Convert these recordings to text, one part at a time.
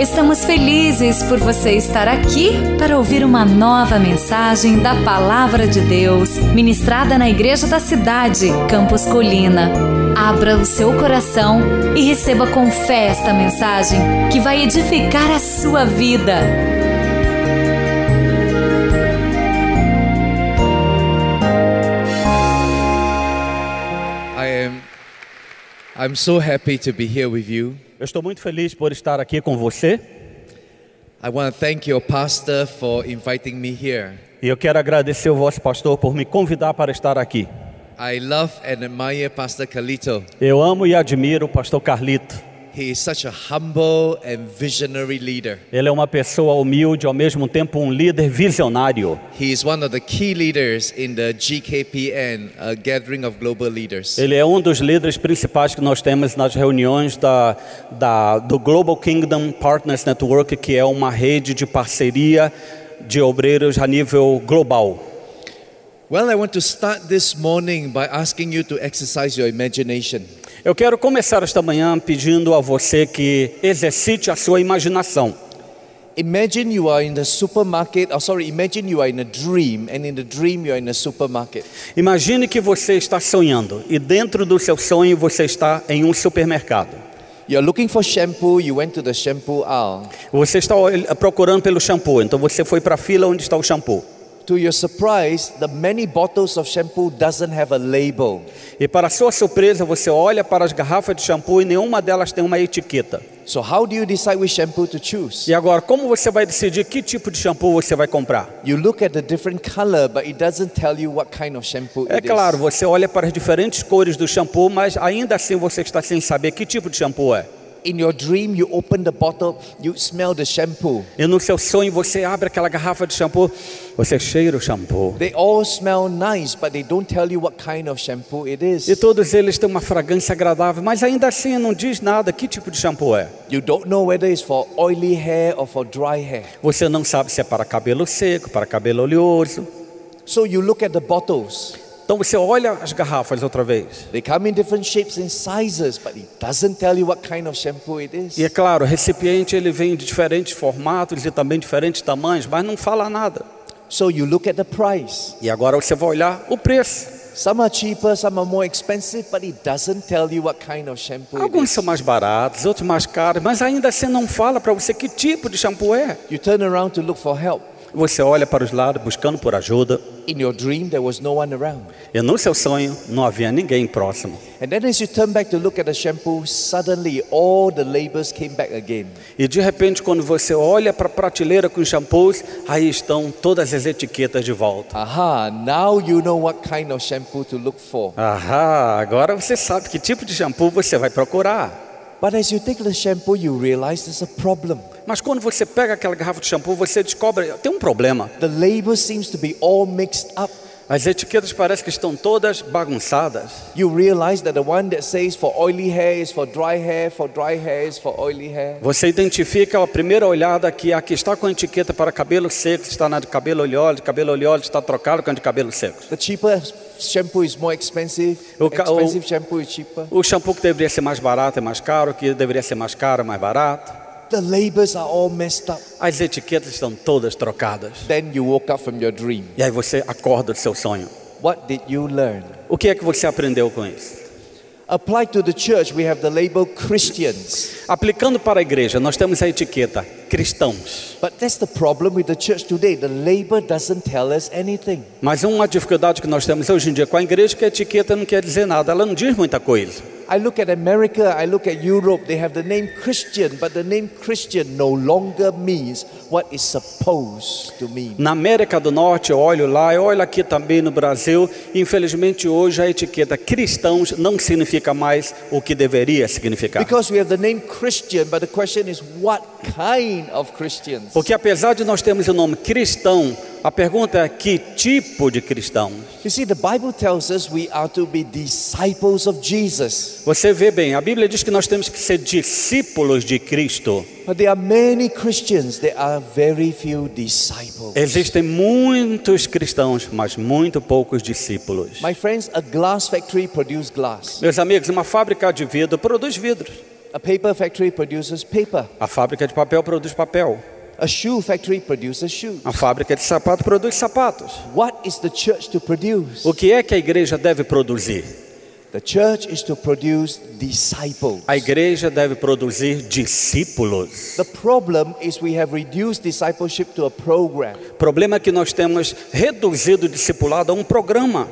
Estamos felizes por você estar aqui para ouvir uma nova mensagem da Palavra de Deus, ministrada na Igreja da Cidade, Campos Colina. Abra o seu coração e receba com fé esta mensagem que vai edificar a sua vida. I am I'm so happy to be here with you. Eu estou muito feliz por estar aqui com você I want to thank your pastor for inviting me here. e eu quero agradecer ao vosso pastor por me convidar para estar aqui. I love and admire Pastor Kalito. Eu amo e admiro o pastor Carlito. He is such a humble and visionary leader. Ele é uma pessoa humilde, ao mesmo tempo um líder visionário. He is one of the key leaders in the GKPN, a gathering of global leaders. Ele é um dos líderes principais que nós temos nas reuniões da, da, do Global Kingdom Partners Network, que é uma rede de parceria de obreiros a nível global. Well, I want to start this morning by asking you to exercise your imagination. Eu quero começar esta manhã pedindo a você que exercite a sua imaginação. Imagine you are in the supermarket, oh sorry, imagine you are in a dream and in the dream you are in a supermarket. Imagine que você está sonhando e dentro do seu sonho você está em um supermercado. You're looking for shampoo, you went to the shampoo aisle. Você está procurando pelo shampoo, então você foi para a fila onde está o shampoo. To your surprise, the many bottles of shampoo doesn't have a label. E para sua surpresa, você olha para as garrafas de shampoo e nenhuma delas tem uma etiqueta. So how do you decide which shampoo to choose? E agora, como você vai decidir que tipo de shampoo você vai comprar? You look at the different color, but it doesn't tell you what kind of shampoo É it is. claro, você olha para as diferentes cores do shampoo, mas ainda assim você está sem saber que tipo de shampoo é. In your dream, you open the bottle, you smell the shampoo. E no seu sonho você abre aquela garrafa de shampoo, você cheira o shampoo. They all smell nice, but they don't tell you what kind of shampoo it is. E todos eles têm uma fragrância agradável, mas ainda assim não diz nada que tipo de shampoo é. You don't know whether it's for oily hair or for dry hair. Você não sabe se é para cabelo seco, para cabelo oleoso. So you look at the bottles. Então você olha as garrafas outra vez. They come in different shapes and sizes, but it doesn't tell you what kind of shampoo it is. E é claro, o recipiente ele vem de diferentes formatos e também diferentes tamanhos, mas não fala nada. So you look at the price. E agora você vai olhar o preço. Some are cheaper, some are more expensive, but it doesn't tell you what kind of shampoo Alguns são mais baratos, outros mais caros, mas ainda assim não fala para você que tipo de shampoo é. You turn around to look for help. Você olha para os lados buscando por ajuda. In your dream, there was no one around. E no seu sonho não havia ninguém próximo. And then as you turn back to look at the shampoo, suddenly all the labels came back again. E de repente, quando você olha para a prateleira com os shampoos, aí estão todas as etiquetas de volta. Aha, now you know what kind of shampoo to look for. Ahá, agora você sabe que tipo de shampoo você vai procurar. But as you take the shampoo, you realize there's a problem. Mas quando você pega aquela garrafa de shampoo, você descobre tem um problema. The label seems to be all mixed up. As etiquetas parecem que estão todas bagunçadas. You realize that the one that says for oily hair is for dry hair, for dry hair is for oily hair. Você identifica a primeira olhada que a que está com a etiqueta para cabelo seco está na de cabelo oleoso, de cabelo oleoso está trocado com a de cabelo seco. The cheaper shampoo is more expensive. O ca- o- Expensive shampoo is cheaper. O shampoo que deveria ser mais barato é mais caro, o que deveria ser mais caro é mais barato. The labels are all messed up. As etiquetas estão todas trocadas. Then you woke up from your dream. E aí você acorda do seu sonho. What did you learn? O que é que você aprendeu com isso? Applied to the church, we have the label Christians. Aplicando para a igreja, nós temos a etiqueta cristãos. But that's the problem with the church today. The label doesn't tell us anything. Mas uma dificuldade que nós temos hoje em dia com a igreja é que a etiqueta não quer dizer nada, ela não diz muita coisa. I look at America, I look at Europe, they have the name Christian, but the name Christian no longer means what it's supposed to mean. Na América do Norte, eu olho lá, eu olho aqui também no Brasil, infelizmente hoje a etiqueta cristãos não significa mais o que deveria significar. Because we have the name Christian, but the question is what kind? Porque apesar de nós termos o nome cristão, a pergunta é que tipo de cristão? You see, the Bible tells us we are to be disciples of Jesus. Você vê bem, a Bíblia diz que nós temos que ser discípulos de Cristo. But there are many Christians, there are very few disciples. Existem muitos cristãos, mas muito poucos discípulos. Meus amigos, uma fábrica de vidro produz vidros. A paper factory produces paper. A fábrica de papel produz papel. A shoe factory produces shoes. A fábrica de sapato produz sapatos. What is the church to produce? O que é que a igreja deve produzir? The church is to produce disciples. A igreja deve produzir discípulos. The problem is we have reduced discipleship to a program. O problema é que nós temos reduzido o discipulado a um programa.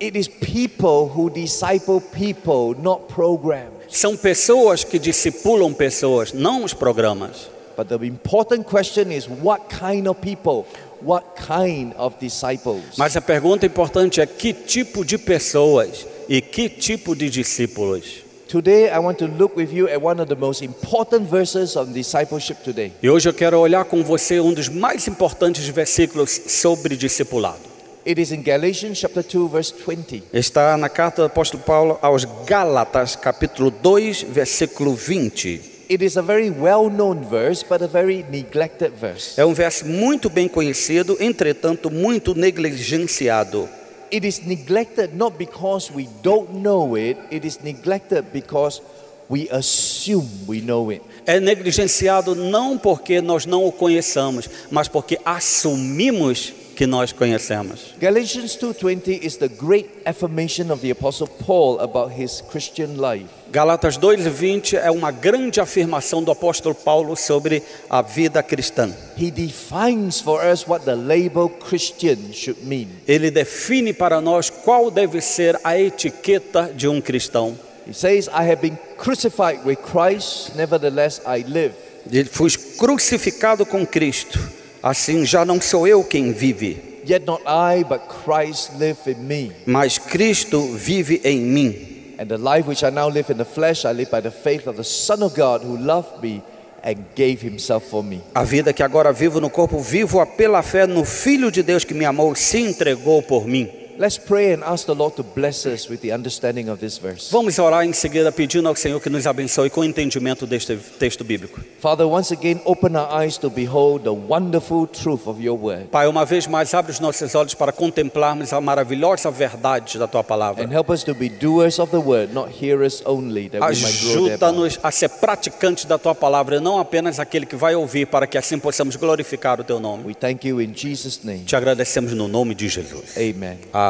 It is people who disciple people, not programs. São pessoas que discipulam pessoas, não os programas. But the important question is what kind of people? What kind of disciples? Mas a pergunta importante é que tipo de pessoas e que tipo de discípulos. Today I want to look with you at one of the most important verses on discipleship today. E hoje eu quero olhar com você um dos mais importantes versículos sobre discipulado. It is in Galatians chapter 2 verse 20. Está na carta do apóstolo Paulo aos Gálatas, capítulo 2, versículo 20. It is a very well-known verse but a very neglected verse. É um verso muito bem conhecido, entretanto muito negligenciado. It is neglected not because we don't know it, it is neglected because we assume we know it. É negligenciado não porque nós não o conheçamos, mas porque assumimos que nós conhecemos. Galatians 2:20 is the great affirmation of the apostle Paul about his Christian life. Galatas 2:20 é uma grande afirmação do apóstolo Paulo sobre a vida cristã. He defines for us what the label Christian should mean. Ele define para nós qual deve ser a etiqueta de um cristão. He says, I have been crucified with Christ, nevertheless I live. Ele fui crucificado com Cristo. Assim já não sou eu quem vive, Yet not I, but Christ live in me. mas Cristo vive em mim. And the life which I now live in the flesh, I live by the faith of the Son of God who loved me and gave himself for me. A vida que agora vivo no corpo, vivo-a pela fé no Filho de Deus que me amou, se entregou por mim. Let's pray and ask the Lord to bless us with the understanding of this verse. Vamos orar em seguida pedindo ao Senhor que nos abençoe com o entendimento deste texto bíblico. Father, once again, open our eyes to behold the wonderful truth of your word. Pai, uma vez mais, abre os nossos olhos para contemplarmos a maravilhosa verdade da tua palavra. And help us to be doers of the word, not hearers only, that we might grow. Ajuda-nos a ser praticantes da tua palavra e não apenas aquele que vai ouvir, para que assim possamos glorificar o teu nome. We thank you in Jesus' name. Te agradecemos no nome de Jesus. Amen. Amém.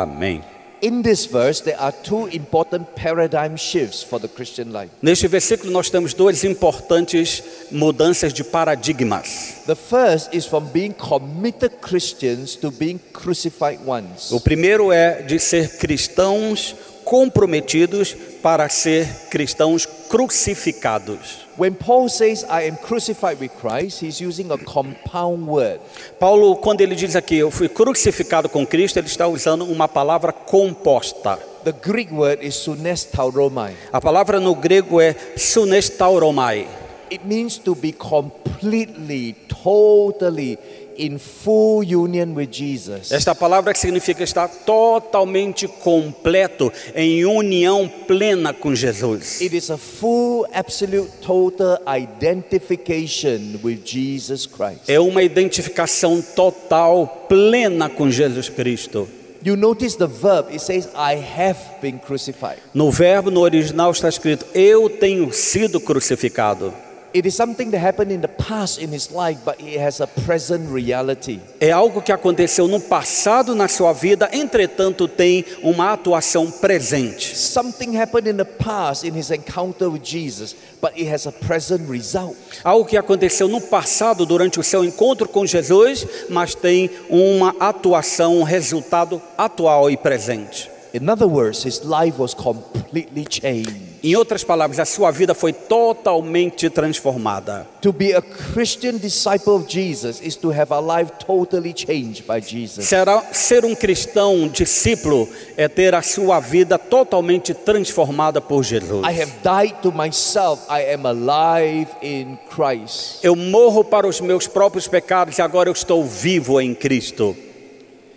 In this verse, there are two important paradigm shifts for the Christian life. Neste versículo nós temos duas importantes mudanças de paradigmas. The first is from being committed Christians to being crucified ones. O primeiro é de ser cristãos comprometidos para ser cristãos crucificados. When Paul says, I am crucified with Christ, he's using a compound word. Paulo, quando ele diz aqui, eu fui crucificado com Cristo, ele está usando uma palavra composta. The Greek word is sunestauromai. A palavra no grego é sunestauromai. It means to be completely, totally in full union with Jesus. Esta palavra significa estar totalmente completo, em união plena com Jesus. It is a full, absolute, total identification with Jesus Christ. É uma identificação total, plena com Jesus Cristo. You notice the verb, it says, I have been crucified. No verbo, no original, está escrito: Eu tenho sido crucificado. It is something that happened in the past in his life, but it has a present reality. É algo que aconteceu no passado na sua vida, entretanto tem uma atuação presente. Something happened in the past in his encounter with Jesus, but it has a present result. Algo que aconteceu no passado durante o seu encontro com Jesus, mas tem uma atuação, um resultado atual e presente. In other words, his life was completely changed. Em outras palavras, a sua vida foi totalmente transformada. To be a Christian disciple of Jesus is to have our life totally changed by Jesus. Será, ser um cristão discípulo é ter a sua vida totalmente transformada por Jesus. I have died to myself, I am alive in Christ. Eu morro para os meus próprios pecados e agora eu estou vivo em Cristo.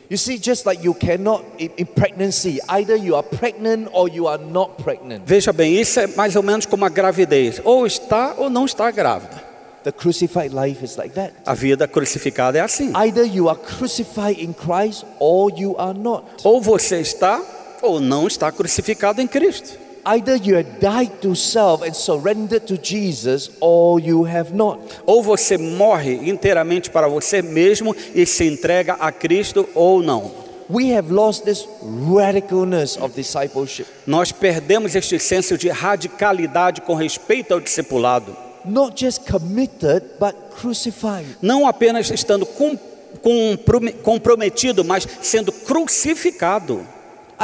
You see, just like you cannot in, pregnancy, either you are pregnant or you are not pregnant. Veja bem, isso é mais ou menos como a gravidez: ou está ou não está grávida. The crucified life is like that. A vida crucificada é assim: Either you are crucified in Christ or you are not. ou você está ou não está crucificado em Cristo. Either you have died to self and surrendered to Jesus, or you have not. Ou você morre inteiramente para você mesmo e se entrega a Cristo ou não. We have lost this radicalness of discipleship. Nós perdemos este senso de radicalidade com respeito ao discipulado. Not just committed, but crucified. Não apenas estando com, com, comprometido, mas sendo crucificado.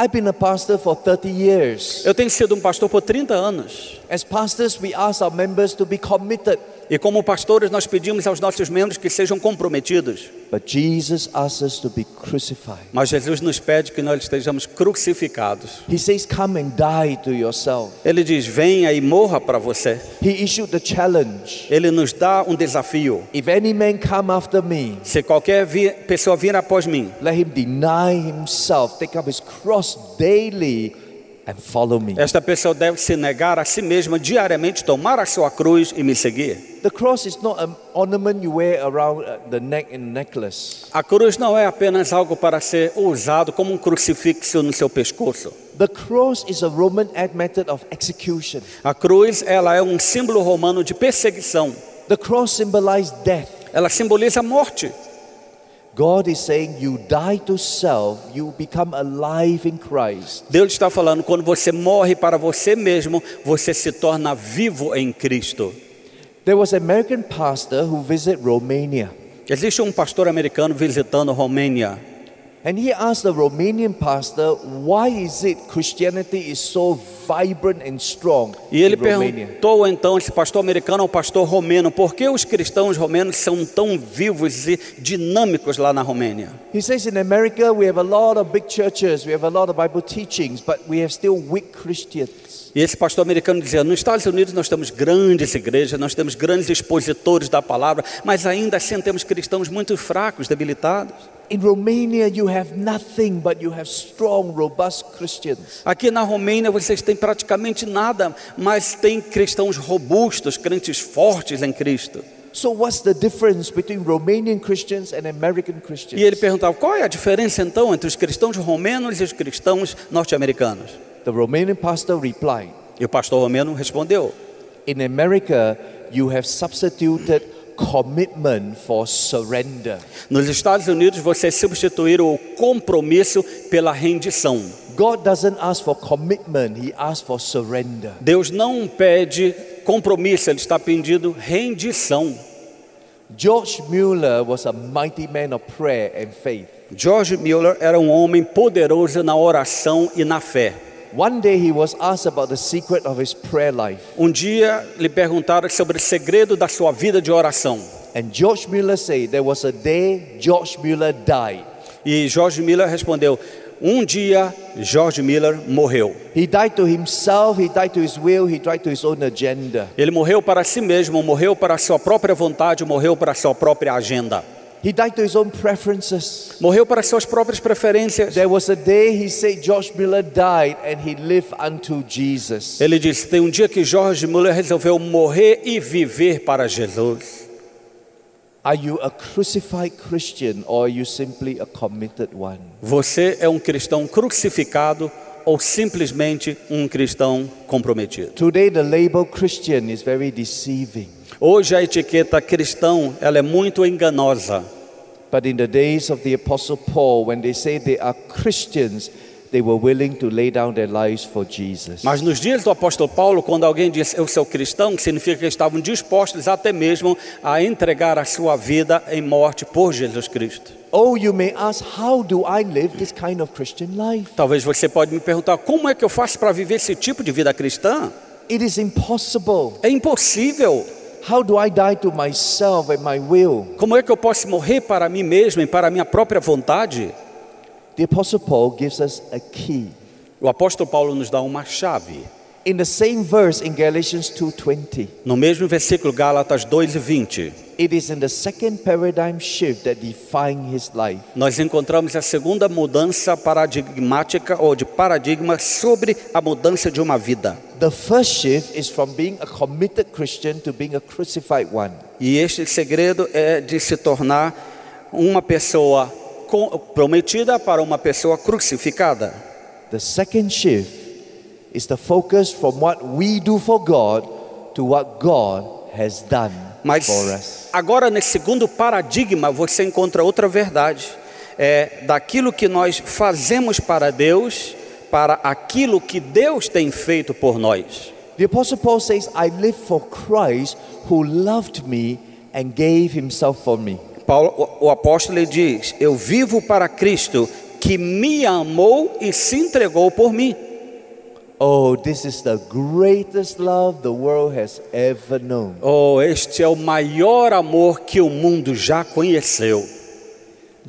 I've been a pastor for 30 years. Eu tenho sido um pastor por 30 anos. As pastors, we ask our members to be committed. E como pastores, nós pedimos aos nossos membros que sejam comprometidos. But Jesus asks us to be crucified. Mas Jesus nos pede que nós estejamos crucificados. He says, Come and die to yourself. Ele diz: venha e morra para você. He issued the challenge. Ele nos dá um desafio. If any man come after me, Se qualquer pessoa vir após mim, let him deny himself, take up his cross daily. Esta pessoa deve se negar a si mesma diariamente, tomar a sua cruz e me seguir. The cross is not an ornament you wear around uh, the neck in a necklace. A cruz não é apenas algo para ser usado como um crucifixo no seu pescoço. The cross is a Roman method of execution. A cruz, ela é um símbolo romano de perseguição. The cross symbolizes death. Ela simboliza a morte. Deus está falando, quando você morre para você mesmo, você se torna vivo em Cristo. There was an American pastor who visited Romania, Existe um pastor americano visitando Romênia. And he asked the Romanian pastor, Why is it Christianity is so vibrant and strong E ele in Romania? perguntou então esse pastor americano ao pastor romeno, por que os cristãos romenos são tão vivos e dinâmicos lá na Romênia? He says in America we have a lot of big churches, we have a lot of Bible teachings, but we have still weak Christians. E esse pastor americano dizia: nos Estados Unidos nós temos grandes igrejas, nós temos grandes expositores da palavra, mas ainda assim temos cristãos muito fracos, debilitados. In Romania, you have nothing, but you have strong, robust Christians. Aqui na Romênia vocês têm praticamente nada, mas tem cristãos robustos, crentes fortes em Cristo. So, what's the difference between Romanian Christians and American E ele Christians? perguntava: qual é a diferença então entre os cristãos romenos e os cristãos norte-americanos? The Romanian pastor replied E o pastor romeno respondeu: In America, you have substituted commitment for surrender. Nos Estados Unidos você substituíram o compromisso pela rendição. God doesn't ask for commitment, He asks for surrender. Deus não pede compromisso, Ele está pedindo rendição. George Mueller was a mighty man of prayer and faith. George Mueller era um homem poderoso na oração e na fé. One day he was asked about the secret of his prayer life. Um dia lhe perguntaram sobre o segredo da sua vida de oração. And George Mueller said there was a day George Mueller died. E George Miller respondeu: Um dia George Miller morreu. He died to himself, he died to his will, he died to his own agenda. Ele morreu para si mesmo, morreu para a sua própria vontade, morreu para a sua própria agenda. He died to his own preferences. Morreu para as suas próprias preferências. There was a day he said George Mueller died and he lived unto Jesus. Ele disse: Tem um dia que George Muller resolveu morrer e viver para Jesus. Are you a crucified Christian or are you simply a committed one? Você é um cristão crucificado ou simplesmente um cristão comprometido? Today the label Christian is very deceiving. Hoje a etiqueta cristão ela é muito enganosa. But in the days of the Apostle Paul, when they say they are Christians, they were willing to lay down their lives for Jesus. Mas nos dias do apóstolo Paulo, quando alguém diz eu sou cristão, significa que estavam dispostos até mesmo a entregar a sua vida em morte por Jesus Cristo. Oh, you may ask, how do I live this kind of Christian life? Talvez você pode me perguntar como é que eu faço para viver esse tipo de vida cristã? It is impossible. É impossível. How do I die to myself and my will? Como é que eu posso morrer para mim mesmo e para a minha própria vontade? The Apostle Paul gives us a key. O apóstolo Paulo nos dá uma chave. In the same verse in Galatians 2:20, No mesmo versículo Gálatas 2 e 20, it is in the second paradigm shift that define his life. nós encontramos a segunda mudança paradigmática ou de paradigma sobre a mudança de uma vida. The first shift is from being a committed Christian to being a crucified one. E este segredo é de se tornar uma pessoa prometida para uma pessoa crucificada. The second shift is the focus from what we do for God to what God has done Mas for us. agora, nesse segundo paradigma, você encontra outra verdade. É daquilo que nós fazemos para Deus, para aquilo que Deus tem feito por nós. The Apostle Paul says, I live for Christ who loved me and gave himself for me. Paulo, o, apóstolo ele diz: Eu vivo para Cristo, que me amou e se entregou por mim. Oh, this is the greatest love the world has ever known. Oh, este é o maior amor que o mundo já conheceu.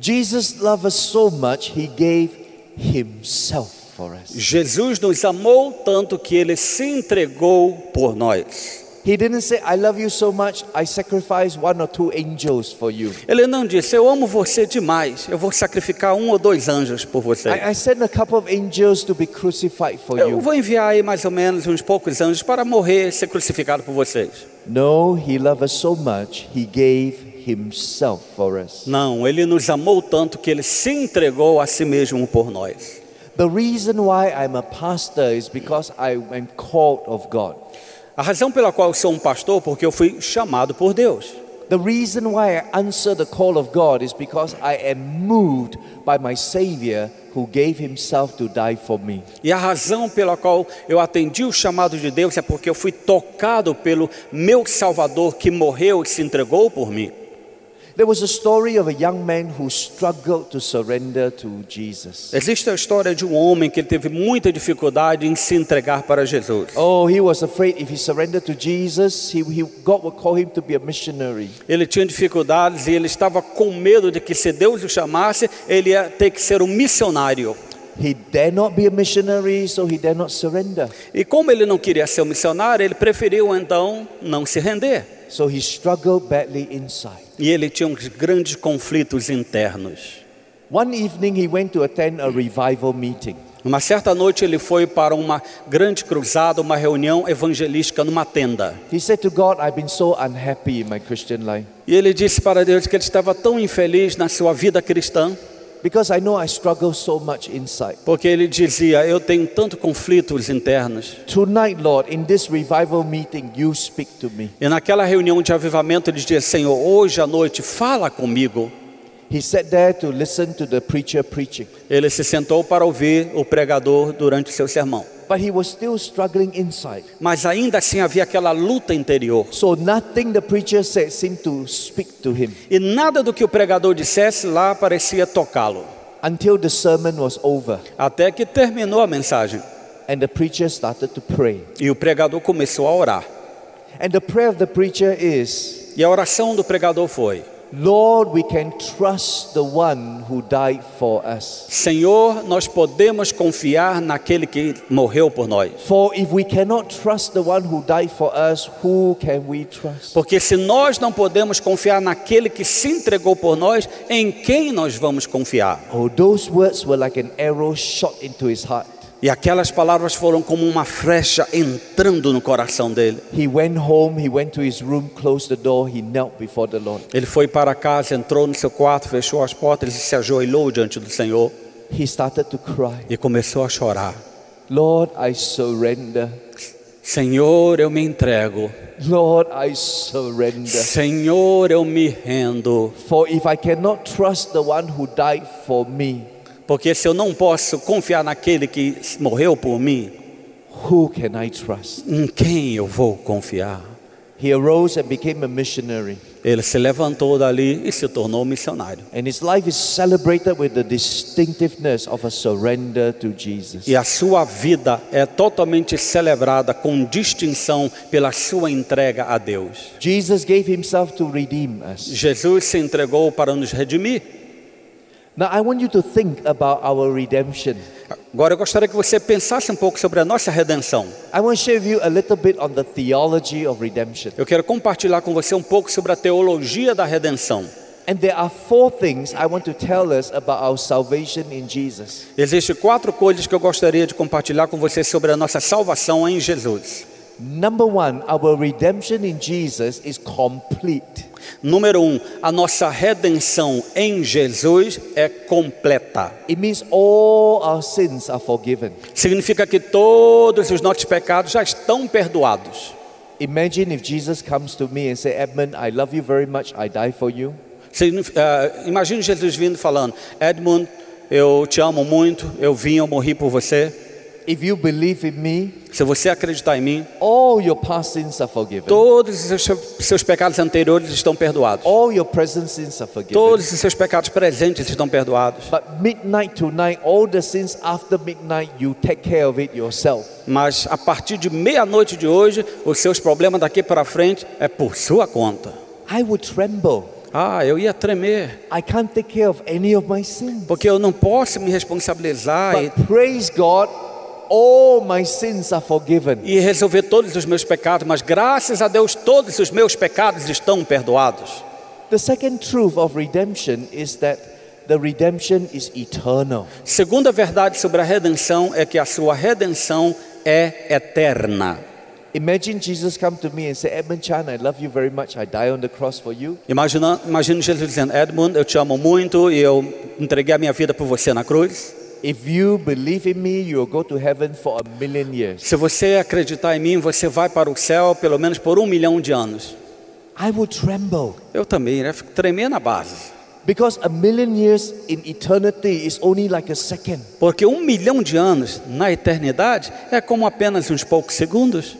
Jesus loved us so much, he gave himself for us. Jesus nos amou tanto que ele se entregou por nós. He didn't say, I love you so much, I sacrifice one or two angels for you. Ele não disse: Eu amo você demais, eu vou sacrificar um ou dois anjos por você. I, I sent a couple of angels to be crucified for Eu you. vou enviar aí mais ou menos uns poucos anjos para morrer, ser crucificado por vocês. No, he loved us so much, he gave himself for us. Não, ele nos amou tanto que ele se entregou a si mesmo por nós. The reason why I'm a pastor is because I am called of God. A razão pela qual eu sou um pastor porque eu fui chamado por Deus. The reason why I answer the call of God is because I am moved by my Savior who gave himself to die for me. E a razão pela qual eu atendi o chamado de Deus é porque eu fui tocado pelo meu Salvador que morreu e se entregou por mim. There was a story of a young man who struggled to surrender to Jesus. Existe a história de um homem que teve muita dificuldade em se entregar para Jesus. Oh, he was afraid if he surrendered to Jesus, he, he, God would call him to be a missionary. Ele tinha dificuldades e ele estava com medo de que se Deus o chamasse, ele ia ter que ser um missionário. He dare not be a missionary, so he dare not surrender. E como ele não queria ser um missionário, ele preferiu então não se render. So he struggled badly inside. E ele tinha uns grandes conflitos internos. One evening, he went to attend a revival meeting. Uma certa noite ele foi para uma grande cruzada, uma reunião evangelística numa tenda. He said to God, I've been so unhappy in my Christian life E ele disse para Deus que ele estava tão infeliz na sua vida cristã, because I know I struggle so much inside. porque ele dizia: Eu tenho tanto conflitos internos. Tonight, Lord, in this revival meeting, you speak to me. E naquela reunião de avivamento ele dizia: Senhor, hoje à noite fala comigo. He sat there to listen to the preacher preaching, Ele se sentou para ouvir o pregador durante seu sermão. But he was still struggling inside. Mas ainda assim havia aquela luta interior. So nothing the preacher said seemed to speak to him E nada do que o pregador dissesse lá parecia tocá-lo. until the sermon was over Até que terminou a mensagem. and the preacher started to pray. E o pregador começou a orar. And the prayer of the preacher is, E a oração do pregador foi: Lord, we can trust the one who died for us. Senhor, nós podemos confiar naquele que morreu por nós. For if we cannot trust the one who died for us, who can we trust? Porque se nós não podemos confiar naquele que se entregou por nós, em quem nós vamos confiar? Oh, those words were like an arrow shot into his heart. E aquelas palavras foram como uma flecha entrando no coração dele. He went home, he went to his room, closed the door, he knelt before the Lord. Ele foi para casa, entrou no seu quarto, fechou as portas e se ajoelhou diante do Senhor He started to cry. e começou a chorar. Lord, I surrender. Senhor, eu me entrego. Lord, I surrender. Senhor, eu me rendo. For if I cannot trust the one who died for me, Porque se eu não posso confiar naquele que morreu por mim, who can I trust? em quem eu vou confiar? He arose and became a missionary. Ele se levantou dali e se tornou missionário. And his life is celebrated with the distinctiveness of a surrender to Jesus. E a sua vida é totalmente celebrada com distinção pela sua entrega a Deus. Jesus gave himself to redeem us. Jesus se entregou para nos redimir. Now, I want you to think about our redemption. Agora eu gostaria que você pensasse um pouco sobre a nossa redenção. I want to share with you a little bit on the theology of redemption. Eu quero compartilhar com você um pouco sobre a teologia da redenção. And there are four things I want to tell us about our salvation in Jesus. Existem quatro coisas que eu gostaria de compartilhar com você sobre a nossa salvação em Jesus. Number one, our redemption in Jesus is complete. Número um, a nossa redenção em Jesus é completa. It means all our sins are forgiven. Significa que todos os nossos pecados já estão perdoados. Imagine if Jesus comes to me and say, Edmund, I love you very much. I die for you. Ah, imagine Jesus vindo falando: Edmund, eu te amo muito, eu vim, eu morri por você. If you believe in me, Se você acreditar em mim, all your past sins are forgiven. todos os seus, seus pecados anteriores estão perdoados. All your present sins are forgiven. Todos os seus pecados presentes estão perdoados. But midnight tonight, all the sins after midnight, you take care of it yourself. Mas a partir de meia-noite de hoje, os seus problemas daqui para frente é por sua conta. I would tremble. Ah, eu ia tremer, I can't take care of any of my sins. porque eu não posso me responsabilizar e, But praise God, all my sins are forgiven. e resolver todos os meus pecados, mas graças a Deus todos os meus pecados estão perdoados. The second truth of redemption is that the redemption is eternal. Segunda verdade sobre a redenção é que a sua redenção é eterna. Imagine Jesus come to me and say, Edmund Chan, I love you very much. I die on the cross for you. Imagina, imagine Jesus dizendo: Edmund, eu te amo muito e eu entreguei a minha vida por você na cruz. If you believe in me, you'll go to heaven for a million years. Se você acreditar em mim, você vai para o céu pelo menos por um milhão de anos. I would tremble. Eu também, né? Fico tremendo na base. Because a million years in eternity is only like a second. Porque um milhão de anos na eternidade é como apenas uns poucos segundos.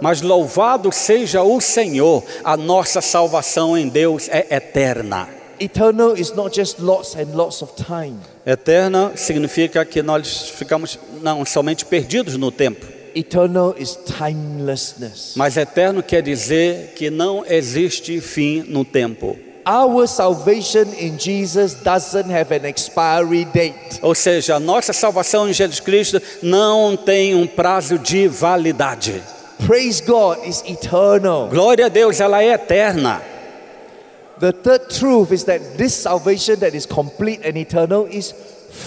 Mas louvado seja o Senhor, a nossa salvação em Deus é eterna. Eternal is not just lots and lots of time. Eterna significa que nós ficamos não somente perdidos no tempo, Eternal is timelessness. mas eterno quer dizer que não existe fim no tempo. Our salvation in Jesus doesn't have an expiry date. Ou seja, a nossa salvação em Jesus Cristo não tem um prazo de validade. Praise God is eternal. Glória a Deus, ela é eterna. The third truth is that this salvation that is complete and eternal is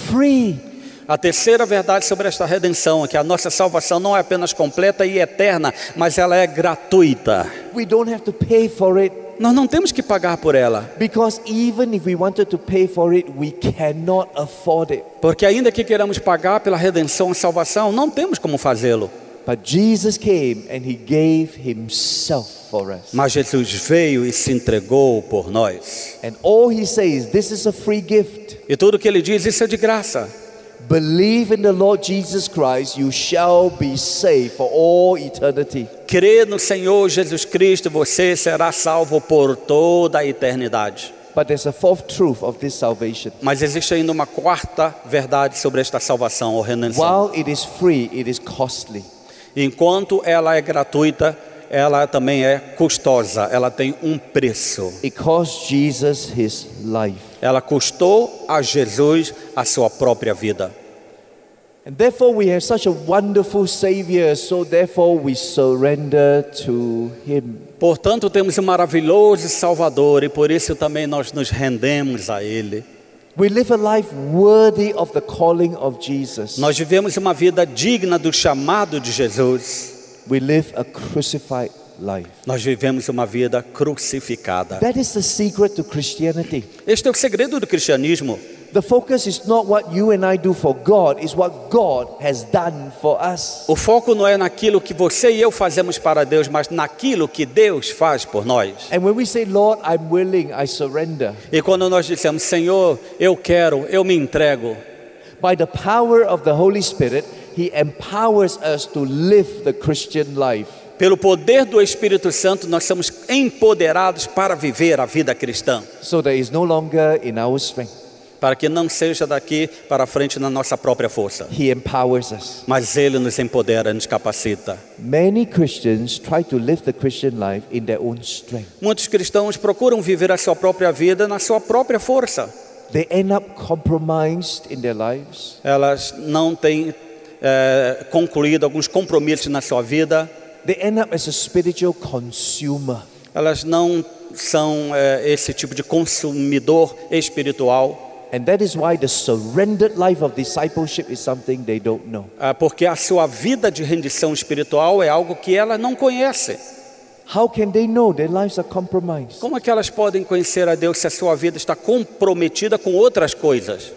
free. A terceira verdade sobre esta redenção é que a nossa salvação não é apenas completa e eterna, mas ela é gratuita. We don't have to pay for it Nós não temos que pagar por ela, because even if we wanted to pay for it, we cannot afford it. porque ainda que queiramos pagar pela redenção e salvação, não temos como fazê-lo. But Jesus came and he gave himself for us. Mas Jesus veio e se entregou por nós. And all he says, this is a free gift. E tudo que ele diz, isso é de graça. Believe in the Lord Jesus Christ, you shall be saved for all eternity. Crê no Senhor Jesus Cristo, você será salvo por toda a eternidade. But there's a fourth truth of this salvation. Mas existe ainda uma quarta verdade sobre esta salvação ou redenção. While it is free, it is costly. Enquanto ela é gratuita, ela também é custosa, ela tem um preço. It cost Jesus his life. Ela custou a Jesus a sua própria vida. And therefore, we have such a wonderful Savior, so therefore, we surrender to Him. Portanto, temos um maravilhoso Salvador e por isso também nós nos rendemos a Ele. We live a life worthy of the calling of Jesus. Nós vivemos uma vida digna do chamado de Jesus. We live a crucified life. Nós vivemos uma vida crucificada. That is the secret to Christianity. Este é o segredo do cristianismo. The focus is not what you and I do for God, what God has done for us. O foco não é naquilo que você e eu fazemos para Deus, mas naquilo que Deus faz por nós. And when we say, Lord, I'm willing, I surrender, E quando nós dissemos, Senhor, eu quero, eu me entrego, by the power of the Holy Spirit, He empowers us to live the Christian life. pelo poder do Espírito Santo, nós somos empoderados para viver a vida cristã, So that it's no longer in our strength. para que não seja daqui para frente na nossa própria força, He empowers us. mas Ele nos empodera, nos capacita. Many Christians try to live the Christian life in their own strength. Muitos cristãos procuram viver a sua própria vida na sua própria força. They end up compromised in their lives. Elas não têm eh, concluído alguns compromissos na sua vida, They end up as a spiritual consumer. elas não são eh, esse tipo de consumidor espiritual. Ah, porque a sua vida de rendição espiritual é algo que ela não conhece. How can they know their lives are compromised? Como é que elas podem conhecer a Deus se a sua vida está comprometida com outras coisas?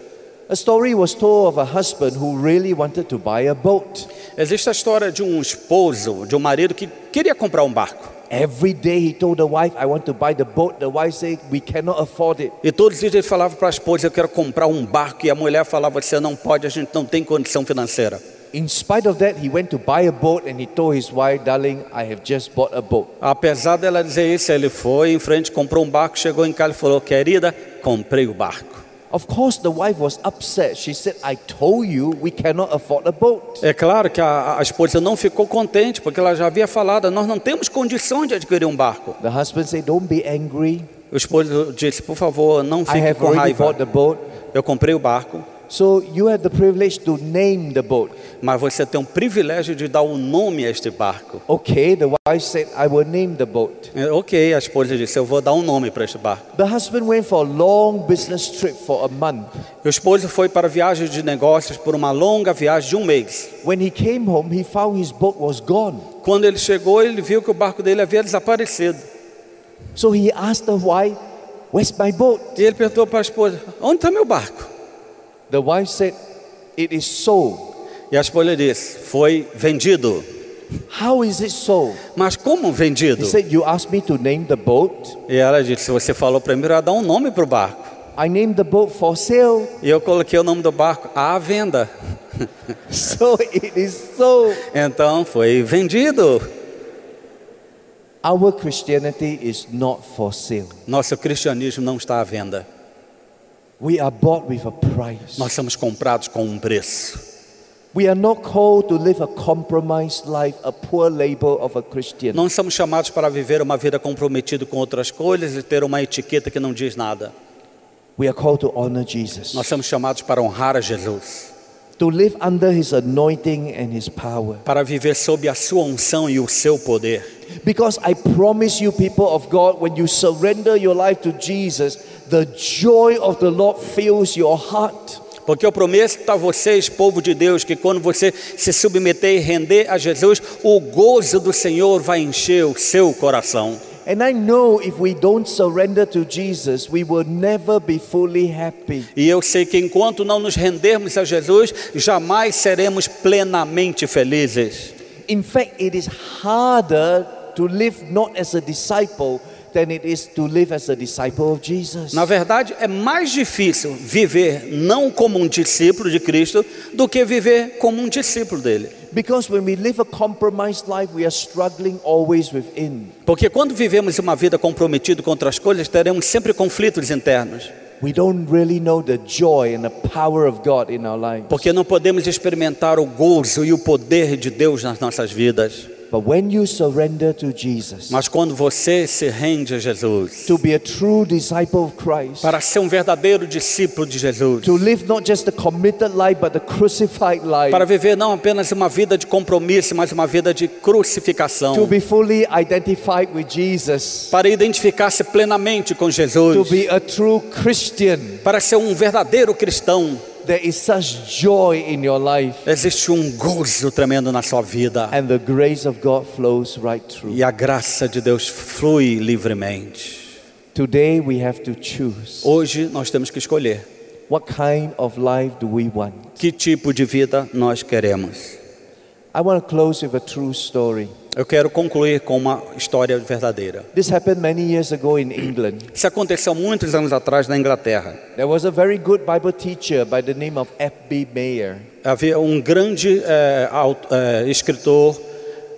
A story was told of a husband who really wanted to buy a boat. Existe a história de um esposo, de um marido que queria comprar um barco. Every day he told the wife, I want to buy the boat. The wife said, We cannot afford it. E todos os dias ele falava para a esposa: Eu quero comprar um barco. E a mulher falava: Você não pode, a gente não tem condição financeira. In spite of that, he went to buy a boat and he told his wife, Darling, I have just bought a boat. Apesar dela dizer isso, ele foi em frente, comprou um barco, chegou em casa e falou: Querida, comprei o barco. Of course, the wife was upset. She said, I told you we cannot afford a boat. É claro que a, a esposa não ficou contente, porque ela já havia falado: Nós não temos condição de adquirir um barco. The husband said, Don't be angry. O esposo disse: Por favor, não I fique com raiva. the boat. Eu comprei o barco, So you have the privilege to name the boat. mas você tem o privilégio de dar um nome a este barco. Okay, the wife said, I will name the boat. É, Ok, a esposa disse: Eu vou dar um nome para este barco. The husband went for a long business trip for a month. O esposo foi para viagem de negócios por uma longa viagem de um mês. When he came home, he found his boat was gone. Quando ele chegou, ele viu que o barco dele havia desaparecido. So he asked the wife, Where's my boat? E ele perguntou para a esposa: Onde está meu barco? The wife said, It is sold. E a esposa disse: Foi vendido. How is it sold? Mas como vendido? He said, You asked me to name the boat. E ela disse: Você falou primeiro a dar um nome para o barco. I named the boat for sale. E eu coloquei o nome do barco à venda. So it is sold. Então foi vendido. Our Christianity is not for sale. Nosso cristianismo não está à venda. We are bought with a price. Nós somos comprados com um preço. We are not called to live a compromised life, a poor label of a Christian. Não somos chamados para viver uma vida comprometida com outras coisas e ter uma etiqueta que não diz nada. We are called to honor Jesus, Nós somos chamados para honrar a Jesus, to live under his anointing and his power. para viver sob a sua unção e o seu poder. Because I promise you, people of God, when you surrender your life to Jesus, the joy of the Lord fills your heart. Porque eu prometo a vocês, povo de Deus, que quando você se submeter e render a Jesus, o gozo do Senhor vai encher o seu coração. And I know if we don't surrender to Jesus, we will never be fully happy. E eu sei que enquanto não nos rendermos a Jesus, jamais seremos plenamente felizes. In fact, it is harder to live not as a disciple than it is to live as a disciple of Jesus. Na verdade, é mais difícil viver não como um discípulo de Cristo do que viver como um discípulo dele. Because when we live a compromised life, we are struggling always within. Porque quando vivemos uma vida comprometida com outras coisas, teremos sempre conflitos internos. We don't really know the joy and the power of God in our lives. Porque não podemos experimentar o gozo e o poder de Deus nas nossas vidas. But when you surrender to Jesus, Mas quando você se rende a Jesus, to be a true disciple of Christ, para ser um verdadeiro discípulo de Jesus, to live not just the committed life but the crucified life, para viver não apenas uma vida de compromisso, mas uma vida de crucificação, to be fully identified with Jesus, para identificar-se plenamente com to Jesus, be a true Christian, para ser um verdadeiro cristão, there is such joy in your life, existe um gozo tremendo na sua vida and the grace of God flows right through. e a graça de Deus flui livremente. Today we have to choose Hoje nós temos que escolher what kind of life do we want. que tipo de vida nós queremos. I want to close with a true story. Eu quero concluir com uma história verdadeira. This happened many years ago in England. Isso aconteceu muitos anos atrás na Inglaterra. There was a very good Bible teacher by the name of F.B. Mayer. Havia um grande eh, eh, escritor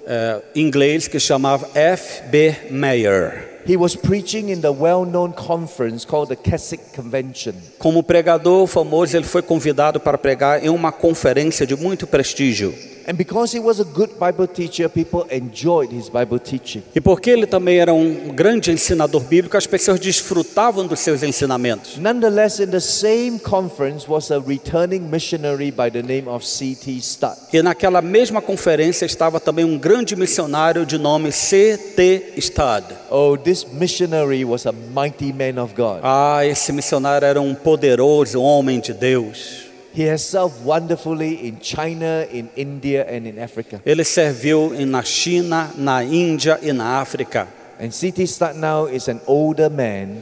eh, inglês que chamava F.B. Mayer. He was preaching in the well known conference called the Keswick Convention. Como pregador famoso, ele foi convidado para pregar em uma conferência de muito prestígio. And because he was a good Bible teacher, people enjoyed his Bible teaching. E porque ele também era um grande ensinador bíblico, as pessoas desfrutavam dos seus ensinamentos. Nonetheless, in the same conference was a returning missionary by the name of C.T. Studd. E naquela mesma conferência estava também um grande missionário de nome C.T. Studd. Oh, this missionary was a mighty man of God. Ah, esse missionário era um poderoso homem de Deus. He has served wonderfully in China, in India, and in Africa. Ele serviu na China, na Índia e na África. And C.T. Studd now is an older man.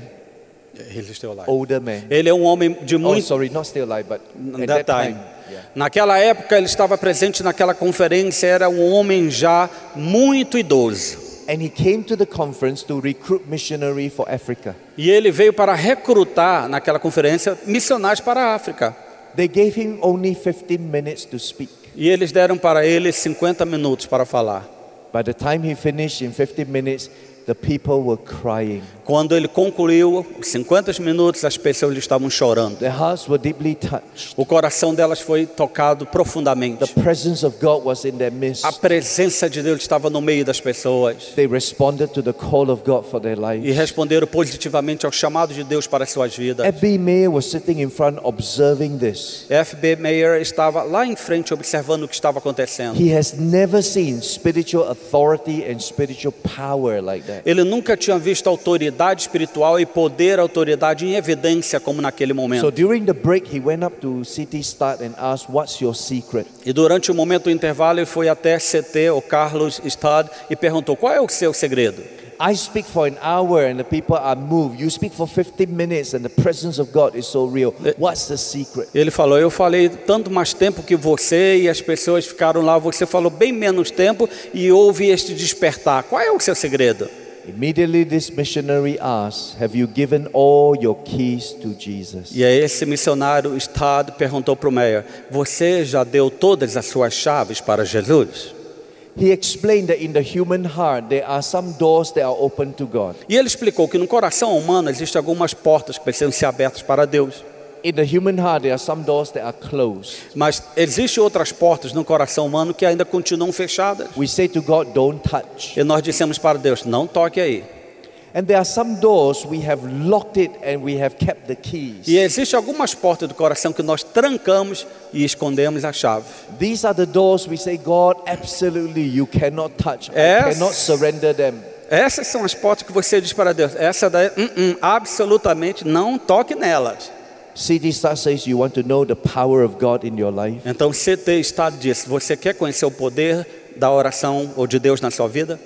Ele está lá. Older man. Ele é um homem de Oh, muito sorry, not still alive, but at that time. time. yeah. Naquela época ele estava presente naquela conferência, era um homem já muito idoso. And he came to the conference to recruit missionary for Africa. E ele veio para recrutar naquela conferência missionários para a África. They gave him only 15 minutes to speak. E eles deram para ele 50 minutos para falar. By the time he finished in 15 minutes, the people were crying. Quando ele concluiu os 50 minutos, as pessoas estavam chorando. Their hearts were deeply touched. O coração delas foi tocado The profundamente. presence of God was in their midst. A presença de Deus estava no meio das pessoas. They responded to the call of God for their E responderam positivamente ao chamado de Deus para as suas vidas. Abby Mayer was sitting in front observing this. F.B. Meyer estava lá em frente observando o que estava acontecendo. He has never seen spiritual authority and spiritual power like that. Ele nunca tinha visto autoridade espiritual e poder, autoridade em evidência como naquele So momento. during the break, he went up to C.T. Studd and asked, What's your secret? E durante o momento do intervalo, ele foi até CT, o Carlos Stad, e perguntou: qual é o seu segredo? I speak for an hour and the people are moved. You speak for 15 minutes and the presence of God is so real. What's the secret? Ele falou: Eu falei tanto mais tempo que você e as pessoas ficaram lá. Você falou bem menos tempo e houve este despertar. Qual é o seu segredo? Immediately, this missionary asked, Have you given all your keys to Jesus? E aí esse missionário Stad perguntou para o Meyer: Você já deu todas as suas chaves para Jesus? He explained that in the human heart, there are some doors that are open to God. E ele explicou que no coração humano existem algumas portas que precisam ser abertas para Deus. In the human heart, there are some doors that are closed. Mas existem outras portas no coração humano que ainda continuam fechadas. We say to God, Don't touch. E nós dissemos para Deus: Não toque aí. And there are some doors we have locked it and we have kept the keys. E existem algumas portas do coração que nós trancamos e escondemos a chave. These are the doors we say, God, absolutely, you cannot touch. I Yes. cannot surrender them. Essas são as portas que você diz para Deus. Essa daí, hum, hum, absolutamente não toque nelas. C.D. Studd says you want to know the power of God in your life. Então, CT está diz: Você quer conhecer o poder da oração ou de Deus na sua vida?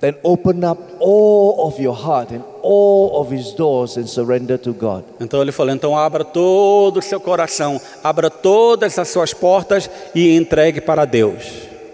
Then open up all of your heart and all of His doors and surrender to God. Então ele falou: então abra todo o seu coração, abra todas as suas portas e entregue para Deus.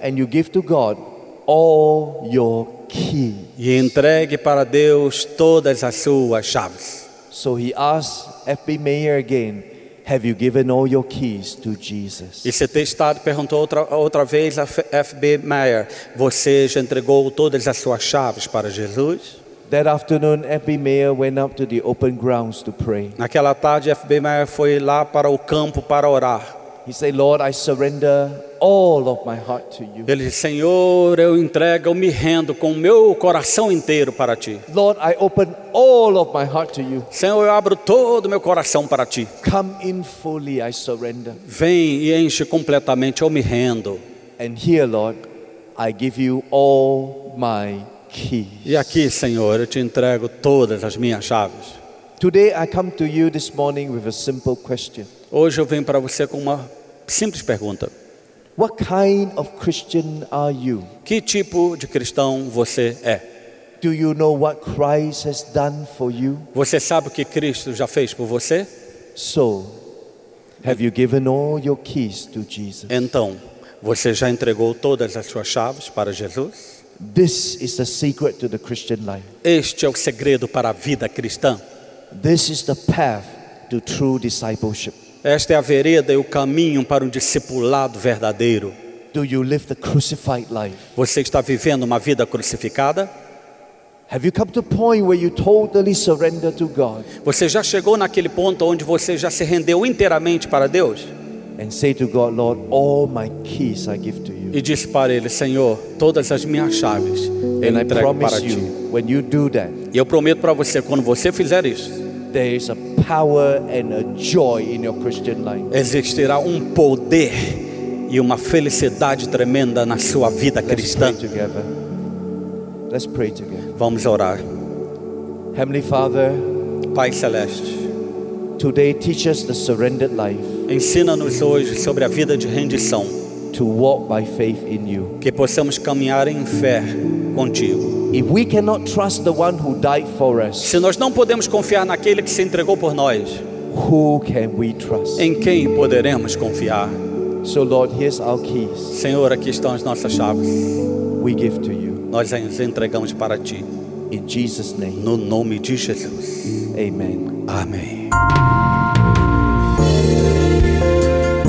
And you give to God all your keys. E entregue para Deus todas as suas chaves. So he asked F.B. Mayer again, Have you given all your keys to Jesus? E CT Estado perguntou outra, outra vez a FB Meyer: Você já entregou todas as suas chaves para Jesus? That afternoon, F.B. Mayer went up to the open grounds to pray. Naquela tarde, FB Meyer foi lá para o campo para orar. He said, Lord, I surrender all of my heart to you. Ele disse: Senhor, eu entrego, eu me rendo com o meu coração inteiro para ti. Lord, I open all of my heart to you. Senhor, eu abro todo o meu coração para ti. Come in fully, I surrender. Vem e enche completamente, eu me rendo. And here, Lord, I give you all my keys. E aqui, Senhor, eu te entrego todas as minhas chaves. Today, I come to you this morning with a simple question Hoje eu venho para você com uma simples pergunta: What kind of Christian are you? Que tipo de cristão você é? Do you know what Christ has done for you? Você sabe o que Cristo já fez por você? So, have you given all your keys to Jesus? Então, você já entregou todas as suas chaves para Jesus? This is the secret to the Christian life. Este é o segredo para a vida cristã. This is the path to true discipleship. Esta é a vereda e o caminho para um discipulado verdadeiro. Do you live the crucified life? Você está vivendo uma vida crucificada? Have you come to a point where you totally surrender to God Você já chegou naquele ponto onde você já se rendeu inteiramente para Deus? and say to God, Lord, all my keys I give to you. e diz para Ele: Senhor, todas as minhas chaves eu entrego para Ti. you, when you do that, E eu prometo para você, quando você fizer isso, there is a power and a joy in your Christian life. existirá um poder e uma felicidade tremenda na sua vida Let's cristã. pray together. Let's pray together. Vamos orar. Heavenly Father, Pai Celeste, today teach us the surrendered life ensina-nos hoje sobre a vida de rendição, to walk by faith in you. que possamos caminhar em fé contigo. If we cannot trust the one who died for us, Se nós não podemos confiar naquele que se entregou por nós, who can we trust? em quem poderemos confiar? So, Lord, here's our keys. Senhor, aqui estão as nossas chaves. We give to you. Nós as entregamos para ti, In Jesus' name, no nome de Jesus. amen. Amém.